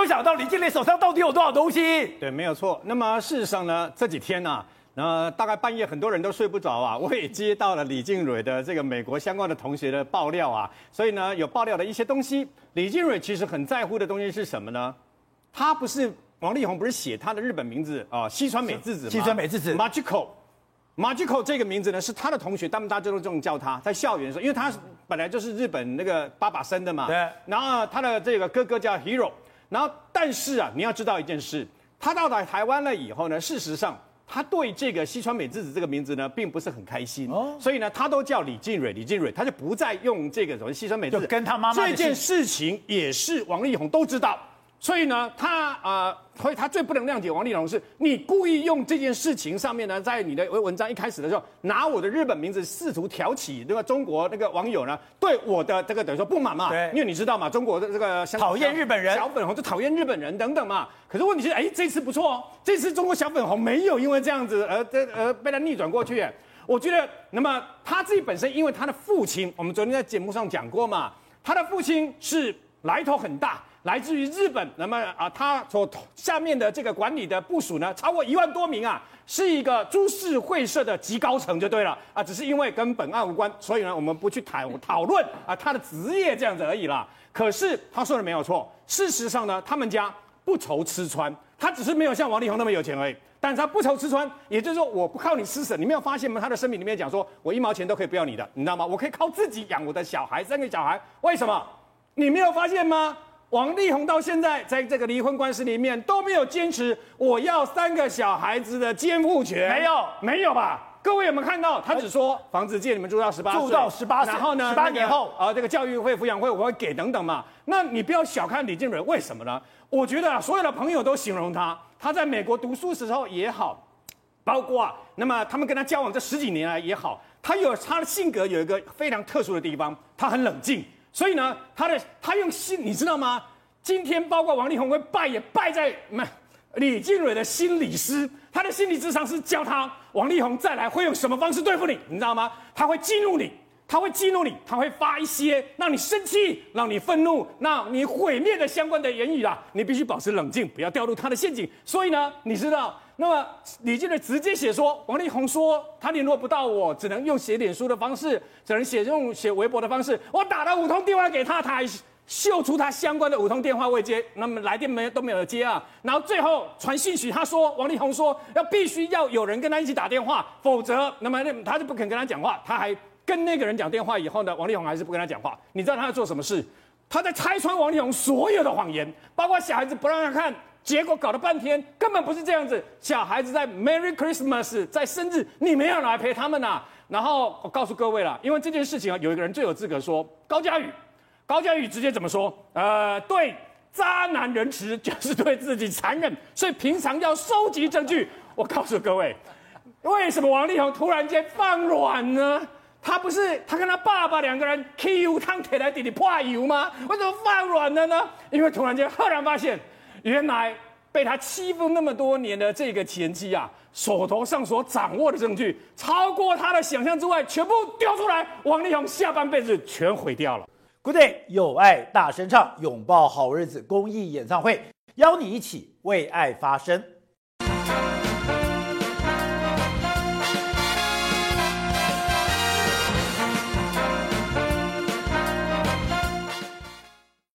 有想到李静磊手上到底有多少东西。对，没有错。那么事实上呢，这几天呢、啊，呃，大概半夜很多人都睡不着啊。我也接到了李静蕊的这个美国相关的同学的爆料啊，所以呢，有爆料的一些东西。李静蕊其实很在乎的东西是什么呢？他不是王力宏，不是写他的日本名字啊，西川美智子吗？西川美智子。Majiko 这个名字呢，是他的同学，他们大家都这么叫他，在校园的时候，因为他本来就是日本那个爸爸生的嘛。对。然后他的这个哥哥叫 Hero，然后但是啊，你要知道一件事，他到达台湾了以后呢，事实上他对这个西川美智子这个名字呢，并不是很开心。哦。所以呢，他都叫李静蕊，李静蕊，他就不再用这个什么西川美智子。就跟他妈妈。这件事情也是王力宏都知道。所以呢，他啊，所以他最不能谅解王力宏是，你故意用这件事情上面呢，在你的文章一开始的时候，拿我的日本名字试图挑起那个中国那个网友呢，对我的这个等于说不满嘛。对。因为你知道嘛，中国的这个讨厌日本人，小粉红就讨厌日本人等等嘛。可是问题是，哎，这次不错哦，这次中国小粉红没有因为这样子而这而被他逆转过去。我觉得，那么他自己本身，因为他的父亲，我们昨天在节目上讲过嘛，他的父亲是来头很大。来自于日本，那么啊，他所下面的这个管理的部署呢，超过一万多名啊，是一个株式会社的极高层就对了啊，只是因为跟本案无关，所以呢，我们不去谈讨论啊他的职业这样子而已啦。可是他说的没有错，事实上呢，他们家不愁吃穿，他只是没有像王力宏那么有钱而已，但是他不愁吃穿，也就是说我不靠你施舍，你没有发现吗？他的声明里面讲说，我一毛钱都可以不要你的，你知道吗？我可以靠自己养我的小孩，三个小孩，为什么？你没有发现吗？王力宏到现在在这个离婚官司里面都没有坚持我要三个小孩子的监护权，没有，没有吧？各位有没有看到？他只说房子借你们住到十八岁，住到十八岁，然后呢，十八年后啊、那个呃，这个教育费、抚养费我会给等等嘛。那你不要小看李静蕊，为什么呢？我觉得啊，所有的朋友都形容他，他在美国读书时候也好，包括啊，那么他们跟他交往这十几年来也好，他有他的性格有一个非常特殊的地方，他很冷静。所以呢，他的他用心，你知道吗？今天包括王力宏会败也败在李静蕊的心理师，他的心理智商是教他王力宏再来会用什么方式对付你，你知道吗？他会激怒你，他会激怒你，他会发一些让你生气、让你愤怒、让你毁灭的相关的言语啦。你必须保持冷静，不要掉入他的陷阱。所以呢，你知道。那么李静蕊直接写说，王力宏说他联络不到我，只能用写脸书的方式，只能写用写微博的方式。我打了五通电话给他，他还秀出他相关的五通电话未接，那么来电没都没有接啊。然后最后传信息，他说王力宏说要必须要有人跟他一起打电话，否则那么他就不肯跟他讲话。他还跟那个人讲电话以后呢，王力宏还是不跟他讲话。你知道他在做什么事？他在拆穿王力宏所有的谎言，包括小孩子不让他看。结果搞了半天，根本不是这样子。小孩子在 Merry Christmas，在生日，你没有来陪他们呐、啊。然后我告诉各位了，因为这件事情啊，有一个人最有资格说，高嘉宇。高嘉宇直接怎么说？呃，对渣男仁慈就是对自己残忍，所以平常要收集证据。我告诉各位，为什么王力宏突然间放软呢？他不是他跟他爸爸两个人 Q 汤铁来弟弟破油吗？为什么放软了呢？因为突然间赫然发现。原来被他欺负那么多年的这个前妻啊，手头上所掌握的证据超过他的想象之外，全部丢出来，王力宏下半辈子全毁掉了。Good day，有爱大声唱，拥抱好日子公益演唱会，邀你一起为爱发声。